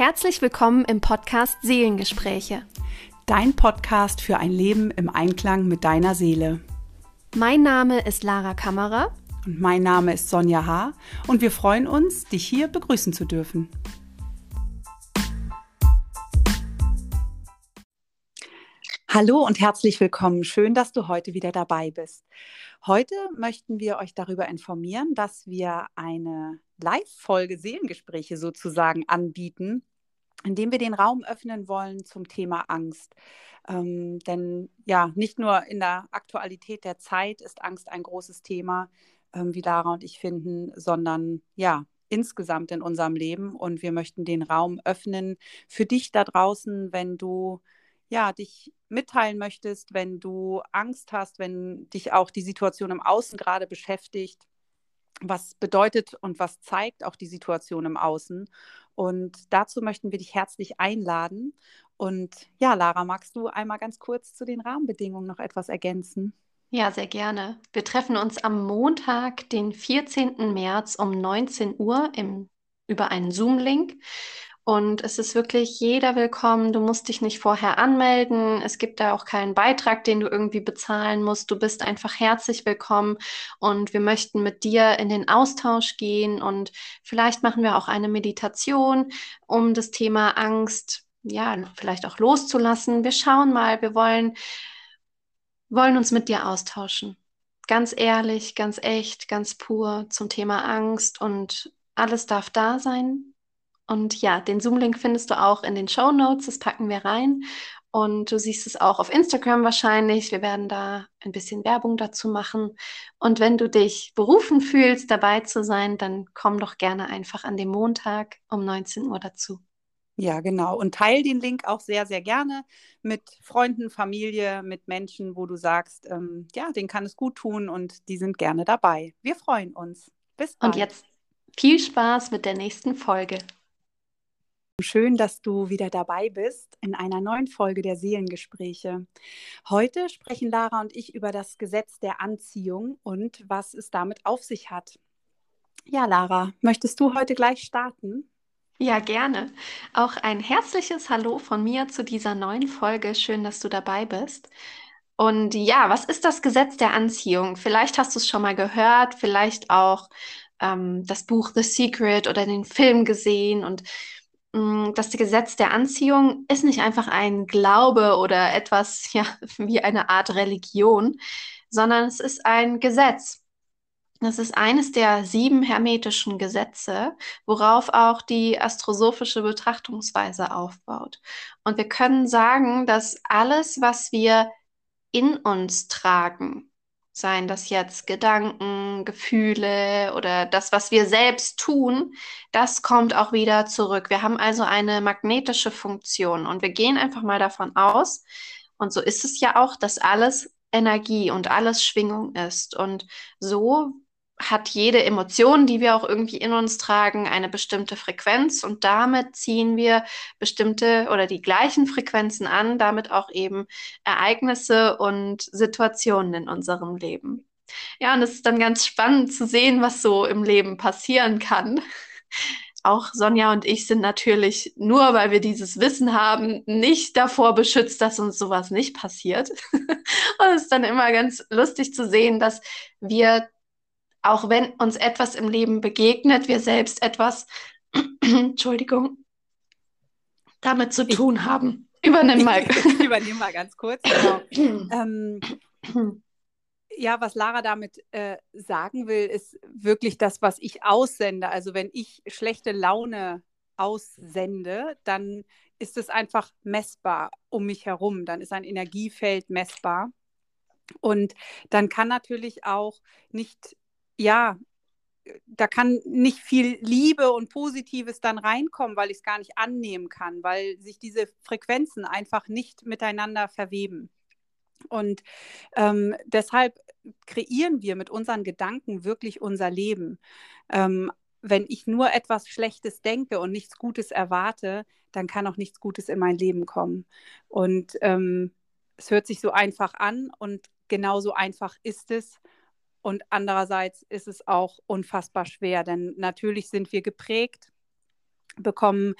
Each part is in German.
Herzlich willkommen im Podcast Seelengespräche. Dein Podcast für ein Leben im Einklang mit deiner Seele. Mein Name ist Lara Kammerer. Und mein Name ist Sonja H. Und wir freuen uns, dich hier begrüßen zu dürfen. Hallo und herzlich willkommen. Schön, dass du heute wieder dabei bist. Heute möchten wir euch darüber informieren, dass wir eine Live-Folge Seelengespräche sozusagen anbieten, indem wir den Raum öffnen wollen zum Thema Angst. Ähm, denn ja, nicht nur in der Aktualität der Zeit ist Angst ein großes Thema, ähm, wie Lara und ich finden, sondern ja, insgesamt in unserem Leben. Und wir möchten den Raum öffnen für dich da draußen, wenn du ja, dich mitteilen möchtest, wenn du Angst hast, wenn dich auch die Situation im Außen gerade beschäftigt, was bedeutet und was zeigt auch die Situation im Außen. Und dazu möchten wir dich herzlich einladen. Und ja, Lara, magst du einmal ganz kurz zu den Rahmenbedingungen noch etwas ergänzen? Ja, sehr gerne. Wir treffen uns am Montag, den 14. März um 19 Uhr im, über einen Zoom-Link. Und es ist wirklich jeder willkommen. Du musst dich nicht vorher anmelden. Es gibt da auch keinen Beitrag, den du irgendwie bezahlen musst. Du bist einfach herzlich willkommen und wir möchten mit dir in den Austausch gehen und vielleicht machen wir auch eine Meditation, um das Thema Angst, ja, vielleicht auch loszulassen. Wir schauen mal, wir wollen, wollen uns mit dir austauschen. Ganz ehrlich, ganz echt, ganz pur zum Thema Angst und alles darf da sein. Und ja, den Zoom-Link findest du auch in den Show Notes, das packen wir rein. Und du siehst es auch auf Instagram wahrscheinlich. Wir werden da ein bisschen Werbung dazu machen. Und wenn du dich berufen fühlst, dabei zu sein, dann komm doch gerne einfach an dem Montag um 19 Uhr dazu. Ja, genau. Und teile den Link auch sehr, sehr gerne mit Freunden, Familie, mit Menschen, wo du sagst, ähm, ja, den kann es gut tun und die sind gerne dabei. Wir freuen uns. Bis bald. Und jetzt viel Spaß mit der nächsten Folge. Schön, dass du wieder dabei bist in einer neuen Folge der Seelengespräche. Heute sprechen Lara und ich über das Gesetz der Anziehung und was es damit auf sich hat. Ja, Lara, möchtest du heute gleich starten? Ja, gerne. Auch ein herzliches Hallo von mir zu dieser neuen Folge. Schön, dass du dabei bist. Und ja, was ist das Gesetz der Anziehung? Vielleicht hast du es schon mal gehört, vielleicht auch ähm, das Buch The Secret oder den Film gesehen und das Gesetz der Anziehung ist nicht einfach ein Glaube oder etwas ja, wie eine Art Religion, sondern es ist ein Gesetz. Das ist eines der sieben hermetischen Gesetze, worauf auch die astrosophische Betrachtungsweise aufbaut. Und wir können sagen, dass alles, was wir in uns tragen, Seien das jetzt Gedanken, Gefühle oder das, was wir selbst tun, das kommt auch wieder zurück. Wir haben also eine magnetische Funktion und wir gehen einfach mal davon aus, und so ist es ja auch, dass alles Energie und alles Schwingung ist. Und so hat jede Emotion, die wir auch irgendwie in uns tragen, eine bestimmte Frequenz und damit ziehen wir bestimmte oder die gleichen Frequenzen an, damit auch eben Ereignisse und Situationen in unserem Leben. Ja, und es ist dann ganz spannend zu sehen, was so im Leben passieren kann. Auch Sonja und ich sind natürlich nur, weil wir dieses Wissen haben, nicht davor beschützt, dass uns sowas nicht passiert. und es ist dann immer ganz lustig zu sehen, dass wir auch wenn uns etwas im Leben begegnet, wir selbst etwas, Entschuldigung, damit zu tun ich, haben. Übernimm mal. Ich übernehme mal ganz kurz. Genau. ähm, ja, was Lara damit äh, sagen will, ist wirklich das, was ich aussende. Also wenn ich schlechte Laune aussende, dann ist es einfach messbar um mich herum. Dann ist ein Energiefeld messbar. Und dann kann natürlich auch nicht ja, da kann nicht viel Liebe und Positives dann reinkommen, weil ich es gar nicht annehmen kann, weil sich diese Frequenzen einfach nicht miteinander verweben. Und ähm, deshalb kreieren wir mit unseren Gedanken wirklich unser Leben. Ähm, wenn ich nur etwas Schlechtes denke und nichts Gutes erwarte, dann kann auch nichts Gutes in mein Leben kommen. Und ähm, es hört sich so einfach an und genauso einfach ist es. Und andererseits ist es auch unfassbar schwer, denn natürlich sind wir geprägt bekommen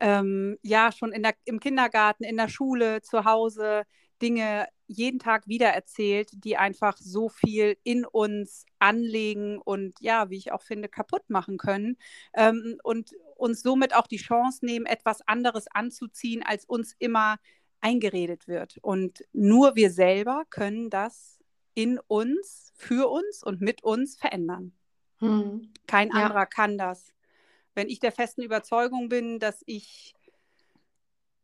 ähm, ja schon in der, im Kindergarten, in der Schule, zu Hause Dinge jeden Tag wieder erzählt, die einfach so viel in uns anlegen und ja, wie ich auch finde, kaputt machen können ähm, und uns somit auch die Chance nehmen, etwas anderes anzuziehen, als uns immer eingeredet wird. Und nur wir selber können das in uns, für uns und mit uns verändern. Hm. Kein ja. anderer kann das. Wenn ich der festen Überzeugung bin, dass ich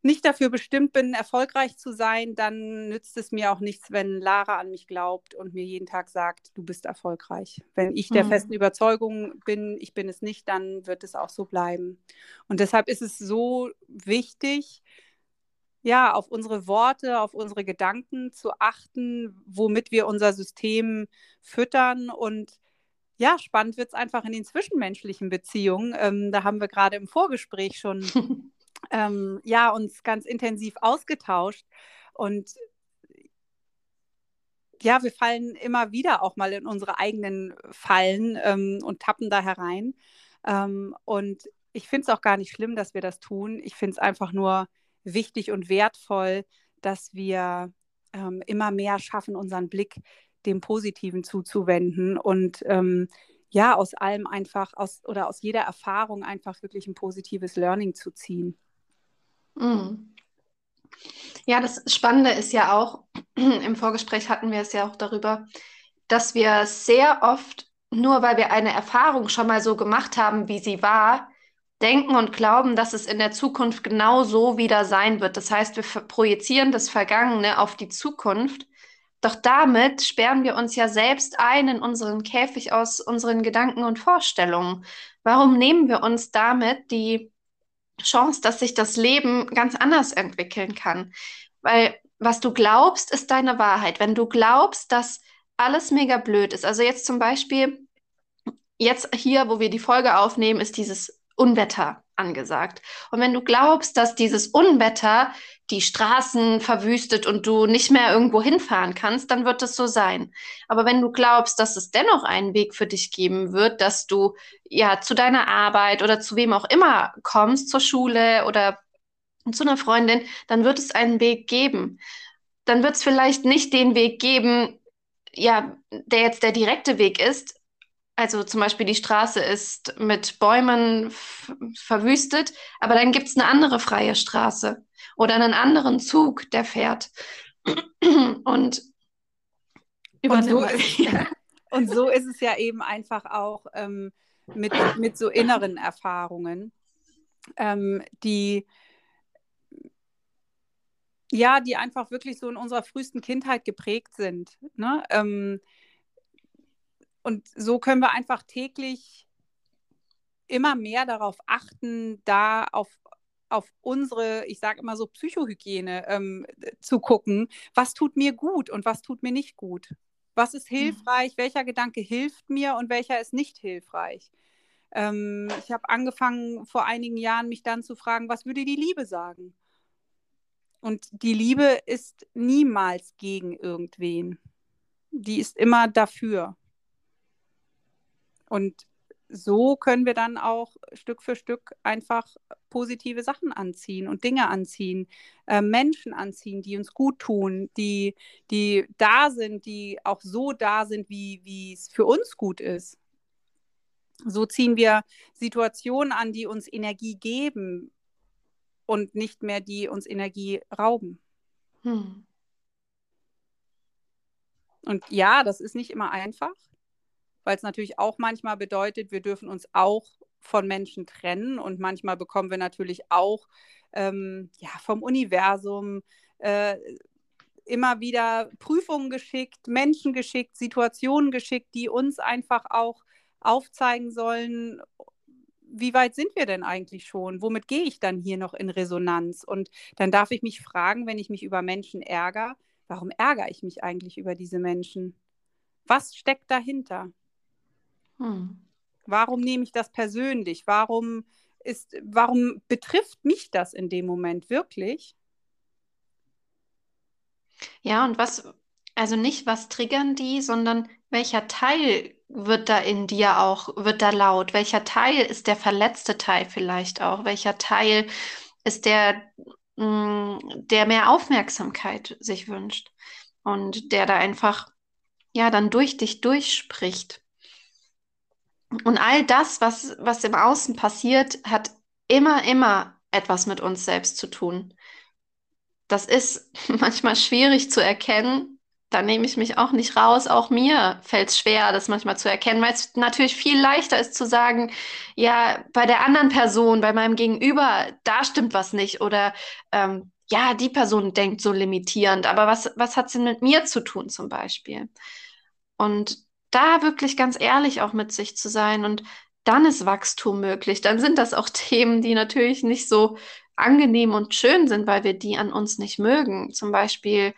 nicht dafür bestimmt bin, erfolgreich zu sein, dann nützt es mir auch nichts, wenn Lara an mich glaubt und mir jeden Tag sagt, du bist erfolgreich. Wenn ich der mhm. festen Überzeugung bin, ich bin es nicht, dann wird es auch so bleiben. Und deshalb ist es so wichtig, ja, auf unsere Worte, auf unsere Gedanken zu achten, womit wir unser System füttern und ja, spannend wird es einfach in den zwischenmenschlichen Beziehungen. Ähm, da haben wir gerade im Vorgespräch schon ähm, ja, uns ganz intensiv ausgetauscht. Und ja, wir fallen immer wieder auch mal in unsere eigenen Fallen ähm, und tappen da herein. Ähm, und ich finde es auch gar nicht schlimm, dass wir das tun. Ich finde es einfach nur wichtig und wertvoll, dass wir ähm, immer mehr schaffen, unseren Blick dem Positiven zuzuwenden und ähm, ja, aus allem einfach, aus oder aus jeder Erfahrung einfach wirklich ein positives Learning zu ziehen. Mhm. Ja, das Spannende ist ja auch, im Vorgespräch hatten wir es ja auch darüber, dass wir sehr oft, nur weil wir eine Erfahrung schon mal so gemacht haben, wie sie war, denken und glauben, dass es in der Zukunft genau so wieder sein wird. Das heißt, wir projizieren das Vergangene auf die Zukunft. Doch damit sperren wir uns ja selbst ein in unseren Käfig aus unseren Gedanken und Vorstellungen. Warum nehmen wir uns damit die Chance, dass sich das Leben ganz anders entwickeln kann. Weil was du glaubst, ist deine Wahrheit. Wenn du glaubst, dass alles mega blöd ist, also jetzt zum Beispiel, jetzt hier, wo wir die Folge aufnehmen, ist dieses Unwetter angesagt. Und wenn du glaubst, dass dieses Unwetter die Straßen verwüstet und du nicht mehr irgendwo hinfahren kannst, dann wird es so sein. Aber wenn du glaubst, dass es dennoch einen Weg für dich geben wird, dass du ja zu deiner Arbeit oder zu wem auch immer kommst, zur Schule oder zu einer Freundin, dann wird es einen Weg geben. Dann wird es vielleicht nicht den Weg geben, ja, der jetzt der direkte Weg ist, also zum Beispiel die Straße ist mit Bäumen verwüstet, aber dann gibt es eine andere freie Straße oder einen anderen Zug, der fährt. Und, und, so, ist, und so ist es ja eben einfach auch ähm, mit, mit so inneren Erfahrungen, ähm, die ja, die einfach wirklich so in unserer frühesten Kindheit geprägt sind. Ne? Ähm, und so können wir einfach täglich immer mehr darauf achten, da auf, auf unsere, ich sage immer so, Psychohygiene ähm, zu gucken, was tut mir gut und was tut mir nicht gut. Was ist mhm. hilfreich, mhm. welcher Gedanke hilft mir und welcher ist nicht hilfreich. Ähm, ich habe angefangen vor einigen Jahren, mich dann zu fragen, was würde die Liebe sagen? Und die Liebe ist niemals gegen irgendwen. Die ist immer dafür. Und so können wir dann auch Stück für Stück einfach positive Sachen anziehen und Dinge anziehen, äh, Menschen anziehen, die uns gut tun, die, die da sind, die auch so da sind, wie es für uns gut ist. So ziehen wir Situationen an, die uns Energie geben und nicht mehr die uns Energie rauben. Hm. Und ja, das ist nicht immer einfach weil es natürlich auch manchmal bedeutet, wir dürfen uns auch von Menschen trennen und manchmal bekommen wir natürlich auch ähm, ja, vom Universum äh, immer wieder Prüfungen geschickt, Menschen geschickt, Situationen geschickt, die uns einfach auch aufzeigen sollen, wie weit sind wir denn eigentlich schon? Womit gehe ich dann hier noch in Resonanz? Und dann darf ich mich fragen, wenn ich mich über Menschen ärgere, warum ärgere ich mich eigentlich über diese Menschen? Was steckt dahinter? Hm. Warum nehme ich das persönlich? Warum ist, warum betrifft mich das in dem Moment wirklich? Ja, und was, also nicht was triggern die, sondern welcher Teil wird da in dir auch, wird da laut? Welcher Teil ist der verletzte Teil vielleicht auch? Welcher Teil ist der, mh, mm, der mehr Aufmerksamkeit sich wünscht und der da einfach, ja, dann durch dich durchspricht? Und all das, was, was im Außen passiert, hat immer, immer etwas mit uns selbst zu tun. Das ist manchmal schwierig zu erkennen, da nehme ich mich auch nicht raus. Auch mir fällt es schwer, das manchmal zu erkennen, weil es natürlich viel leichter ist zu sagen, ja, bei der anderen Person, bei meinem Gegenüber, da stimmt was nicht. Oder ähm, ja, die Person denkt so limitierend, aber was, was hat denn mit mir zu tun zum Beispiel? Und da wirklich ganz ehrlich auch mit sich zu sein und dann ist Wachstum möglich. Dann sind das auch Themen, die natürlich nicht so angenehm und schön sind, weil wir die an uns nicht mögen. Zum Beispiel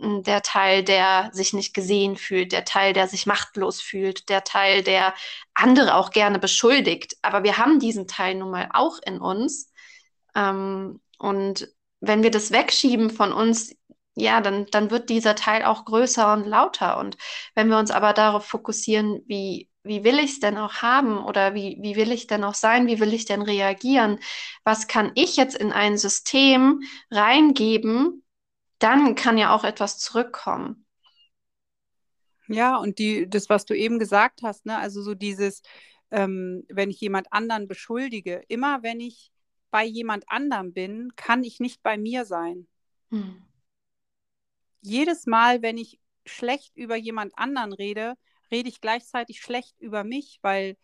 der Teil, der sich nicht gesehen fühlt, der Teil, der sich machtlos fühlt, der Teil, der andere auch gerne beschuldigt. Aber wir haben diesen Teil nun mal auch in uns. Ähm, und wenn wir das wegschieben von uns, ja, dann, dann wird dieser Teil auch größer und lauter. Und wenn wir uns aber darauf fokussieren, wie, wie will ich es denn auch haben oder wie, wie will ich denn auch sein, wie will ich denn reagieren, was kann ich jetzt in ein System reingeben, dann kann ja auch etwas zurückkommen. Ja, und die, das, was du eben gesagt hast, ne, also so dieses, ähm, wenn ich jemand anderen beschuldige, immer wenn ich bei jemand anderem bin, kann ich nicht bei mir sein. Hm. Jedes Mal, wenn ich schlecht über jemand anderen rede, rede ich gleichzeitig schlecht über mich, weil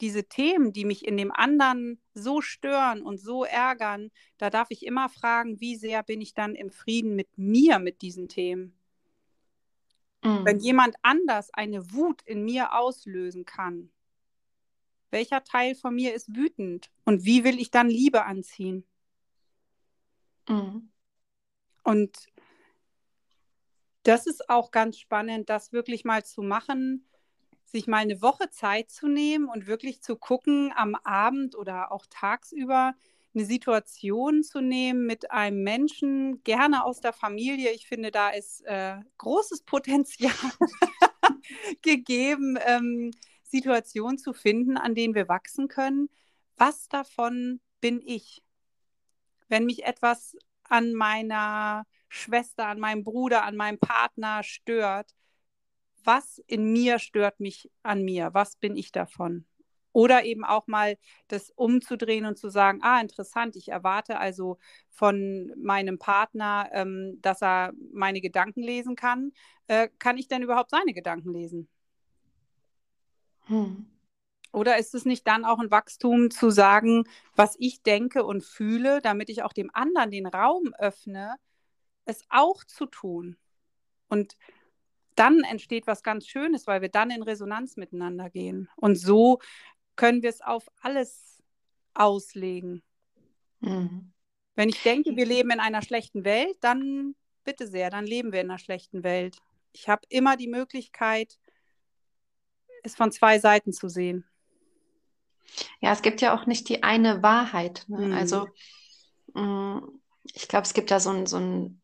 diese Themen, die mich in dem anderen so stören und so ärgern, da darf ich immer fragen, wie sehr bin ich dann im Frieden mit mir mit diesen Themen? Mhm. Wenn jemand anders eine Wut in mir auslösen kann, welcher Teil von mir ist wütend und wie will ich dann Liebe anziehen? Mhm. Und das ist auch ganz spannend, das wirklich mal zu machen, sich mal eine Woche Zeit zu nehmen und wirklich zu gucken, am Abend oder auch tagsüber eine Situation zu nehmen mit einem Menschen, gerne aus der Familie. Ich finde, da ist äh, großes Potenzial gegeben, ähm, Situationen zu finden, an denen wir wachsen können. Was davon bin ich? Wenn mich etwas an meiner Schwester, an meinem Bruder, an meinem Partner stört, was in mir stört mich an mir? Was bin ich davon? Oder eben auch mal das umzudrehen und zu sagen, ah, interessant, ich erwarte also von meinem Partner, ähm, dass er meine Gedanken lesen kann. Äh, kann ich denn überhaupt seine Gedanken lesen? Hm. Oder ist es nicht dann auch ein Wachstum zu sagen, was ich denke und fühle, damit ich auch dem anderen den Raum öffne, es auch zu tun? Und dann entsteht was ganz Schönes, weil wir dann in Resonanz miteinander gehen. Und so können wir es auf alles auslegen. Mhm. Wenn ich denke, wir leben in einer schlechten Welt, dann bitte sehr, dann leben wir in einer schlechten Welt. Ich habe immer die Möglichkeit, es von zwei Seiten zu sehen. Ja, es gibt ja auch nicht die eine Wahrheit. Ne? Mhm. Also mm, ich glaube, es gibt da so ein, so ein,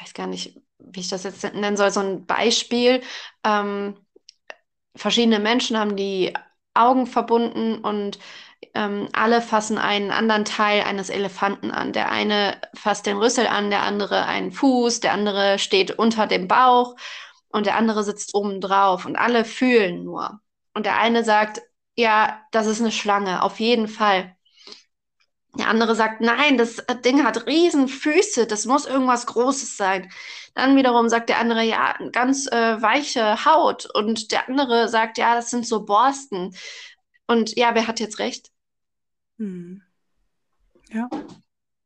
weiß gar nicht, wie ich das jetzt nennen soll, so ein Beispiel. Ähm, verschiedene Menschen haben die Augen verbunden und ähm, alle fassen einen anderen Teil eines Elefanten an. Der eine fasst den Rüssel an, der andere einen Fuß, der andere steht unter dem Bauch und der andere sitzt oben drauf und alle fühlen nur. Und der eine sagt, ja, das ist eine Schlange, auf jeden Fall. Der andere sagt, nein, das Ding hat riesen Füße, das muss irgendwas Großes sein. Dann wiederum sagt der andere, ja, ganz äh, weiche Haut. Und der andere sagt, ja, das sind so Borsten. Und ja, wer hat jetzt recht? Hm. Ja.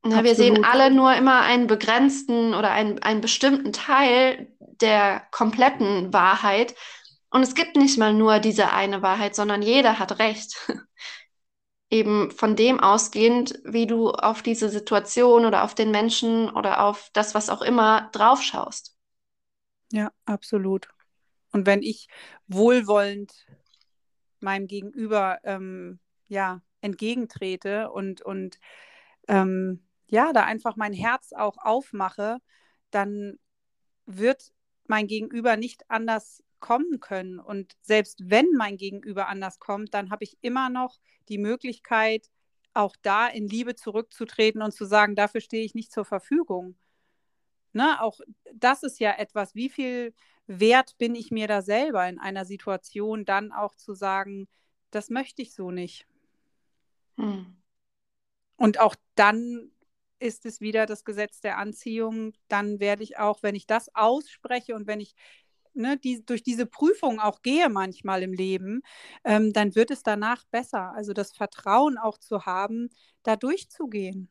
Na, wir sehen alle nur immer einen begrenzten oder einen, einen bestimmten Teil der kompletten Wahrheit. Und es gibt nicht mal nur diese eine Wahrheit, sondern jeder hat recht. eben von dem ausgehend, wie du auf diese Situation oder auf den Menschen oder auf das, was auch immer, draufschaust. Ja, absolut. Und wenn ich wohlwollend meinem Gegenüber ähm, ja, entgegentrete und, und ähm, ja, da einfach mein Herz auch aufmache, dann wird mein Gegenüber nicht anders kommen können. Und selbst wenn mein Gegenüber anders kommt, dann habe ich immer noch die Möglichkeit, auch da in Liebe zurückzutreten und zu sagen, dafür stehe ich nicht zur Verfügung. Ne? Auch das ist ja etwas, wie viel Wert bin ich mir da selber in einer Situation, dann auch zu sagen, das möchte ich so nicht. Hm. Und auch dann ist es wieder das Gesetz der Anziehung. Dann werde ich auch, wenn ich das ausspreche und wenn ich ne, die, durch diese Prüfung auch gehe manchmal im Leben, ähm, dann wird es danach besser. Also das Vertrauen auch zu haben, da durchzugehen.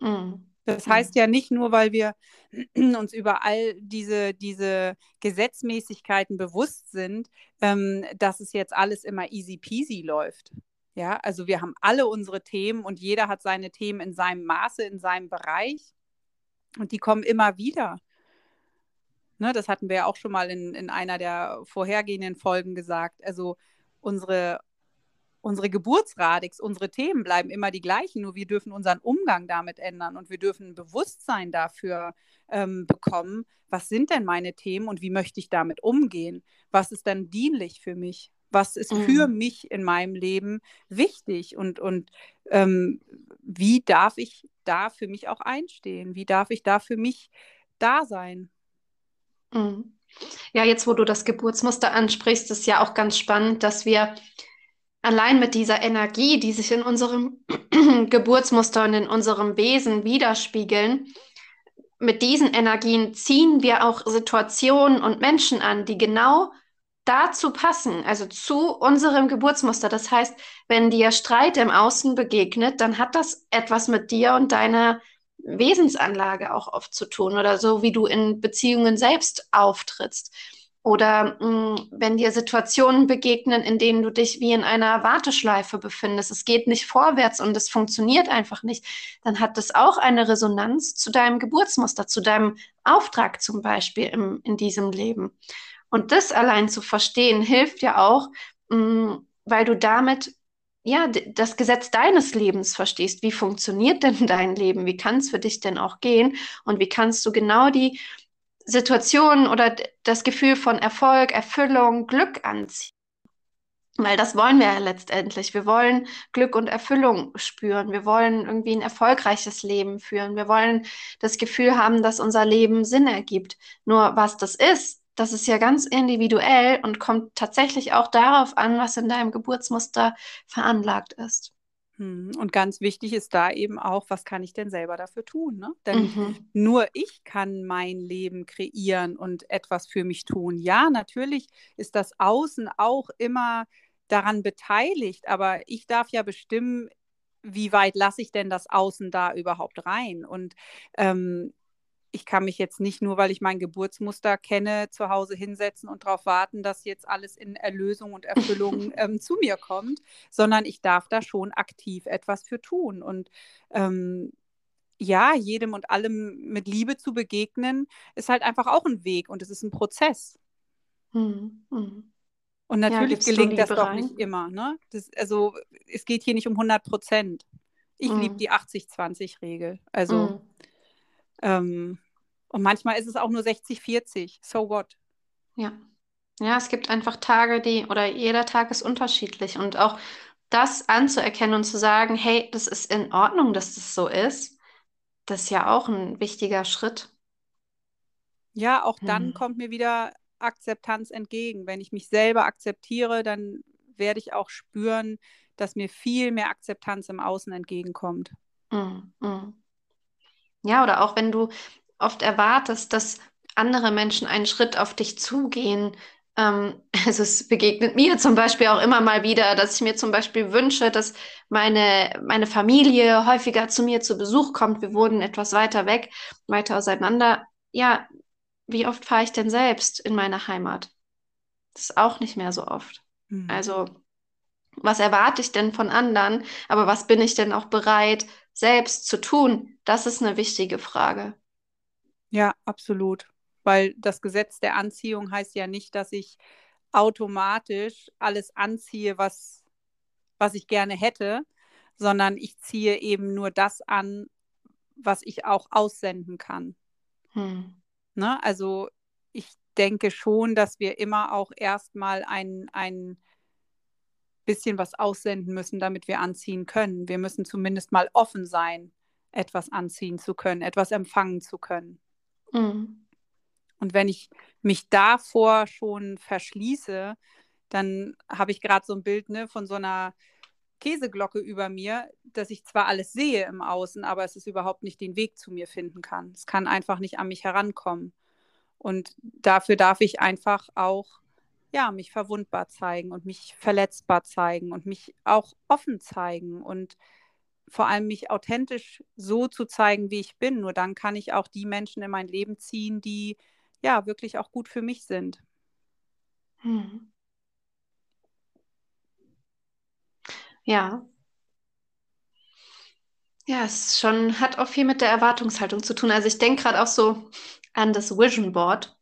Mhm. Das heißt ja nicht nur, weil wir uns über all diese, diese Gesetzmäßigkeiten bewusst sind, ähm, dass es jetzt alles immer easy peasy läuft. Ja, also wir haben alle unsere Themen und jeder hat seine Themen in seinem Maße, in seinem Bereich und die kommen immer wieder. Ne, das hatten wir ja auch schon mal in, in einer der vorhergehenden Folgen gesagt. Also unsere, unsere Geburtsradix, unsere Themen bleiben immer die gleichen, nur wir dürfen unseren Umgang damit ändern und wir dürfen ein Bewusstsein dafür ähm, bekommen, was sind denn meine Themen und wie möchte ich damit umgehen? Was ist dann dienlich für mich? Was ist mhm. für mich in meinem Leben wichtig und, und ähm, wie darf ich da für mich auch einstehen? Wie darf ich da für mich da sein? Mhm. Ja, jetzt wo du das Geburtsmuster ansprichst, ist ja auch ganz spannend, dass wir allein mit dieser Energie, die sich in unserem Geburtsmuster und in unserem Wesen widerspiegeln, mit diesen Energien ziehen wir auch Situationen und Menschen an, die genau dazu passen, also zu unserem Geburtsmuster. Das heißt, wenn dir Streit im Außen begegnet, dann hat das etwas mit dir und deiner Wesensanlage auch oft zu tun oder so, wie du in Beziehungen selbst auftrittst. Oder mh, mm, wenn dir Situationen begegnen, in denen du dich wie in einer Warteschleife befindest, es geht nicht vorwärts und es funktioniert einfach nicht, dann hat das auch eine Resonanz zu deinem Geburtsmuster, zu deinem Auftrag zum Beispiel im, in diesem Leben. Und das allein zu verstehen, hilft ja auch, mh, mm, weil du damit ja, das Gesetz deines Lebens verstehst. Wie funktioniert denn dein Leben? Wie kann es für dich denn auch gehen? Und wie kannst du genau die Situation oder das Gefühl von Erfolg, Erfüllung, Glück anziehen? Weil das wollen wir ja letztendlich. Wir wollen Glück und Erfüllung spüren. Wir wollen irgendwie ein erfolgreiches Leben führen. Wir wollen das Gefühl haben, dass unser Leben Sinn ergibt. Nur was das ist, das ist ja ganz individuell und kommt tatsächlich auch darauf an, was in deinem Geburtsmuster veranlagt ist. Hm, und ganz wichtig ist da eben auch, was kann ich denn selber dafür tun? Ne? Denn mhm. nur ich kann mein Leben kreieren und etwas für mich tun. Ja, natürlich ist das Außen auch immer daran beteiligt, aber ich darf ja bestimmen, wie weit lasse ich denn das Außen da überhaupt rein? Und ähm, ich kann mich jetzt nicht nur, weil ich mein Geburtsmuster kenne, zu Hause hinsetzen und darauf warten, dass jetzt alles in Erlösung und Erfüllung ähm, zu mir kommt, sondern ich darf da schon aktiv etwas für tun. Und ähm, ja, jedem und allem mit Liebe zu begegnen, ist halt einfach auch ein Weg und es ist ein Prozess. Hm, hm. Und natürlich ja, gelingt das doch rein? nicht immer. Ne? Das, also es geht hier nicht um 100 Prozent. Ich hm. liebe die 80-20-Regel. Also hm. Ähm, und manchmal ist es auch nur 60, 40. So what? Ja. Ja, es gibt einfach Tage, die, oder jeder Tag ist unterschiedlich. Und auch das anzuerkennen und zu sagen, hey, das ist in Ordnung, dass das so ist, das ist ja auch ein wichtiger Schritt. Ja, auch dann hm. kommt mir wieder Akzeptanz entgegen. Wenn ich mich selber akzeptiere, dann werde ich auch spüren, dass mir viel mehr Akzeptanz im Außen entgegenkommt. Mm, mm. Ja, oder auch wenn du oft erwartest, dass andere Menschen einen Schritt auf dich zugehen. Ähm, also es begegnet mir zum Beispiel auch immer mal wieder, dass ich mir zum Beispiel wünsche, dass meine, meine Familie häufiger zu mir zu Besuch kommt. Wir wurden etwas weiter weg, weiter auseinander. Ja, wie oft fahre ich denn selbst in meine Heimat? Das ist auch nicht mehr so oft. Mhm. Also, was erwarte ich denn von anderen? Aber was bin ich denn auch bereit, selbst zu tun? Das ist eine wichtige Frage. Ja, absolut. Weil das Gesetz der Anziehung heißt ja nicht, dass ich automatisch alles anziehe, was, was ich gerne hätte, sondern ich ziehe eben nur das an, was ich auch aussenden kann. Hm. Ne? Also ich denke schon, dass wir immer auch erstmal ein, ein bisschen was aussenden müssen, damit wir anziehen können. Wir müssen zumindest mal offen sein, etwas anziehen zu können, etwas empfangen zu können. Mhm. Und wenn ich mich davor schon verschließe, dann habe ich gerade so ein Bild ne, von so einer Käseglocke über mir, dass ich zwar alles sehe im Außen, aber es ist überhaupt nicht den Weg zu mir finden kann. Es kann einfach nicht an mich herankommen. Und dafür darf ich einfach auch ja, mich verwundbar zeigen und mich verletzbar zeigen und mich auch offen zeigen und vor allem mich authentisch so zu zeigen, wie ich bin. Nur dann kann ich auch die Menschen in mein Leben ziehen, die ja wirklich auch gut für mich sind. Hm. Ja. Ja, es schon hat auch viel mit der Erwartungshaltung zu tun. Also ich denke gerade auch so an das Vision Board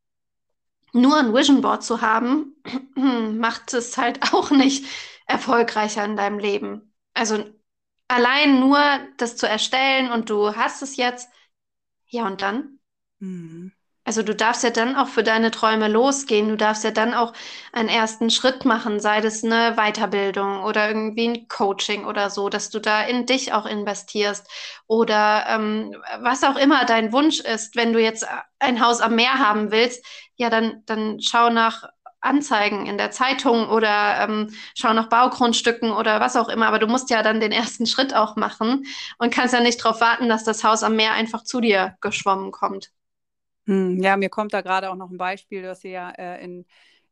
nur ein Vision Board zu haben, macht es halt auch nicht erfolgreicher in deinem Leben. Also allein nur das zu erstellen und du hast es jetzt, ja und dann? Mhm. Also du darfst ja dann auch für deine Träume losgehen. Du darfst ja dann auch einen ersten Schritt machen, sei das eine Weiterbildung oder irgendwie ein Coaching oder so, dass du da in dich auch investierst oder ähm, was auch immer dein Wunsch ist. Wenn du jetzt ein Haus am Meer haben willst, ja, dann, dann schau nach Anzeigen in der Zeitung oder ähm, schau nach Baugrundstücken oder was auch immer. Aber du musst ja dann den ersten Schritt auch machen und kannst ja nicht darauf warten, dass das Haus am Meer einfach zu dir geschwommen kommt. Hm, ja, mir kommt da gerade auch noch ein Beispiel, das wir ja äh, in,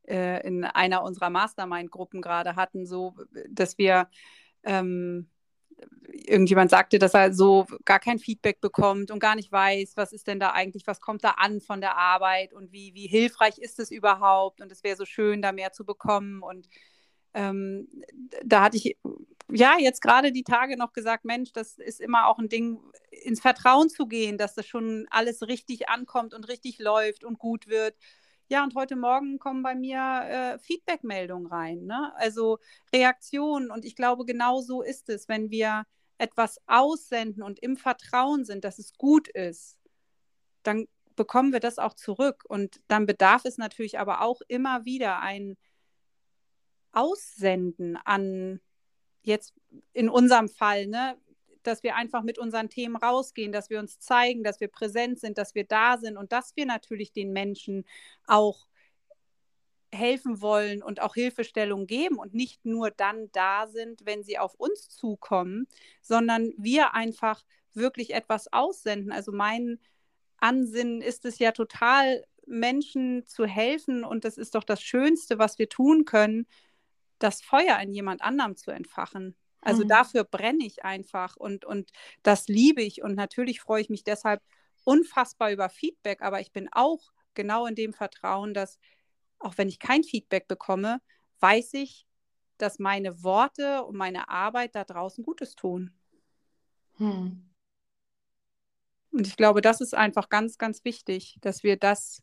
äh, in einer unserer Mastermind-Gruppen gerade hatten, so dass wir ähm, irgendjemand sagte, dass er so gar kein Feedback bekommt und gar nicht weiß, was ist denn da eigentlich, was kommt da an von der Arbeit und wie, wie hilfreich ist es überhaupt und es wäre so schön, da mehr zu bekommen und ähm, da hatte ich ja jetzt gerade die Tage noch gesagt, Mensch, das ist immer auch ein Ding, ins Vertrauen zu gehen, dass das schon alles richtig ankommt und richtig läuft und gut wird. Ja, und heute Morgen kommen bei mir äh, Feedback-Meldungen rein, ne? also Reaktionen. Und ich glaube, genau so ist es, wenn wir etwas aussenden und im Vertrauen sind, dass es gut ist, dann bekommen wir das auch zurück. Und dann bedarf es natürlich aber auch immer wieder ein Aussenden an jetzt in unserem Fall, ne, dass wir einfach mit unseren Themen rausgehen, dass wir uns zeigen, dass wir präsent sind, dass wir da sind und dass wir natürlich den Menschen auch helfen wollen und auch Hilfestellung geben und nicht nur dann da sind, wenn sie auf uns zukommen, sondern wir einfach wirklich etwas aussenden. Also mein Ansinnen ist es ja total, Menschen zu helfen und das ist doch das Schönste, was wir tun können, das Feuer in jemand anderem zu entfachen. Also mhm. dafür brenne ich einfach und, und das liebe ich. Und natürlich freue ich mich deshalb unfassbar über Feedback, aber ich bin auch genau in dem Vertrauen, dass auch wenn ich kein Feedback bekomme, weiß ich, dass meine Worte und meine Arbeit da draußen Gutes tun. Hm. Und ich glaube, das ist einfach ganz, ganz wichtig, dass wir das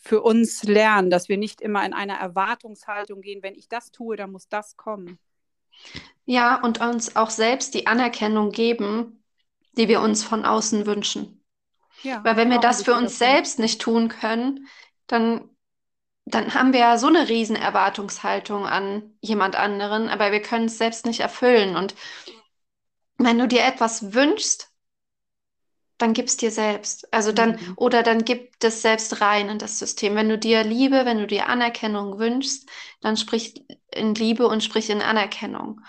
für uns lernen, dass wir nicht immer in einer Erwartungshaltung gehen, wenn ich das tue, dann muss das kommen. Ja, und uns auch selbst die Anerkennung geben, die wir uns von außen wünschen. Ja, Weil wenn wir das für uns selbst nicht tun können, dann, dann haben wir ja so eine riesen Erwartungshaltung an jemand anderen, aber wir können es selbst nicht erfüllen. Und wenn du dir etwas wünschst, dann gib es dir selbst. Also dann, mhm. oder dann gib das selbst rein in das System. Wenn du dir Liebe, wenn du dir Anerkennung wünschst, dann sprich in Liebe und sprich in Anerkennung.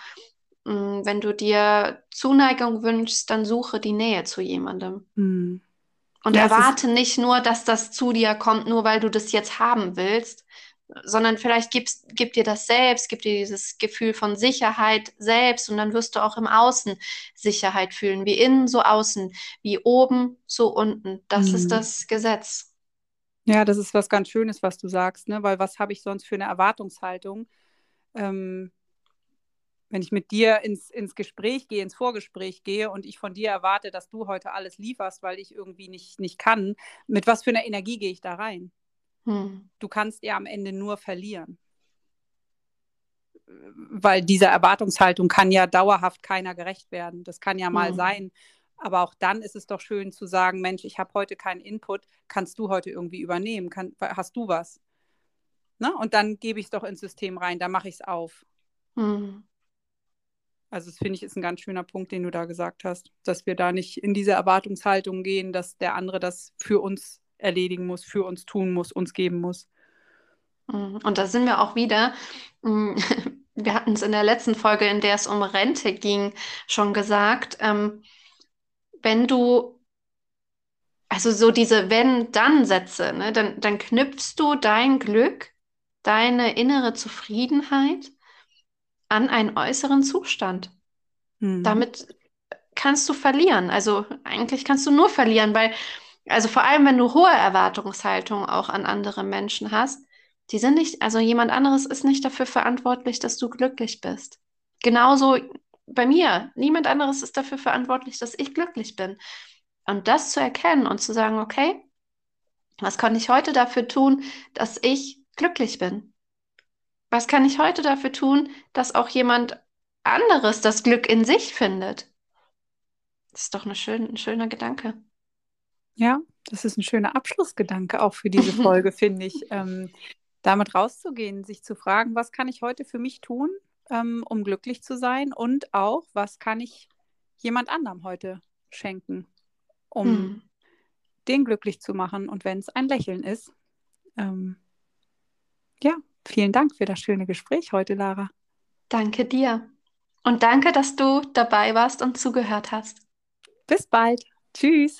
Mm, wenn du dir Zuneigung wünschst, dann suche die Nähe zu jemandem. Mhm. Und ja, erwarte nicht nur, dass das zu dir kommt, nur weil du das jetzt haben willst, sondern vielleicht gibst, gib dir das selbst, gib dir dieses Gefühl von Sicherheit selbst und dann wirst du auch im Außen Sicherheit fühlen, wie innen so außen, wie oben so unten. Das mhm. ist das Gesetz. Ja, das ist was ganz Schönes, was du sagst, ne? weil was habe ich sonst für eine Erwartungshaltung? Ähm, wenn ich mit dir ins, ins Gespräch gehe, ins Vorgespräch gehe und ich von dir erwarte, dass du heute alles lieferst, weil ich irgendwie nicht, nicht kann, mit was für einer Energie gehe ich da rein? Hm. Du kannst ja am Ende nur verlieren. Weil dieser Erwartungshaltung kann ja dauerhaft keiner gerecht werden. Das kann ja mal hm. sein, Aber auch dann ist es doch schön zu sagen, Mensch, ich habe heute keinen Input, kannst du heute irgendwie übernehmen? Kann, hast du was? Ne? Und dann gebe ich es doch ins System rein, da mache ich es auf. Mhm. Also das finde ich ist ein ganz schöner Punkt, den du da gesagt hast, dass wir da nicht in diese Erwartungshaltung gehen, dass der andere das für uns erledigen muss, für uns tun muss, uns geben muss. Mhm. Und da sind wir auch wieder, mm, wir hatten es in der letzten Folge, in der es um Rente ging, schon gesagt, ähm, wenn du, also so diese Wenn-Dann-Sätze, ne, dann, dann knüpfst du dein Glück, deine innere Zufriedenheit an einen äußeren Zustand. Mhm. Damit kannst du verlieren. Also eigentlich kannst du nur verlieren, weil, also vor allem, wenn du hohe Erwartungshaltung auch an andere Menschen hast, die sind nicht, also jemand anderes ist nicht dafür verantwortlich, dass du glücklich bist. Genauso bei mir. Niemand anderes ist dafür verantwortlich, dass ich glücklich bin. Und das zu erkennen und zu sagen, okay, was kann ich heute dafür tun, dass ich glücklich bin? Was kann ich heute dafür tun, dass auch jemand anderes das Glück in sich findet? Das ist doch eine schön, ein schöner Gedanke. Ja, das ist ein schöner Abschlussgedanke auch für diese Folge, finde ich. Ähm, damit rauszugehen, sich zu fragen, was kann ich heute für mich tun, ähm, um glücklich zu sein und auch, was kann ich jemand anderem heute schenken, um hm. den glücklich zu machen und wenn es ein Lächeln ist. Ähm, ja, vielen Dank für das schöne Gespräch heute, Lara. Danke dir. Und danke, dass du dabei warst und zugehört hast. Bis bald. Tschüss.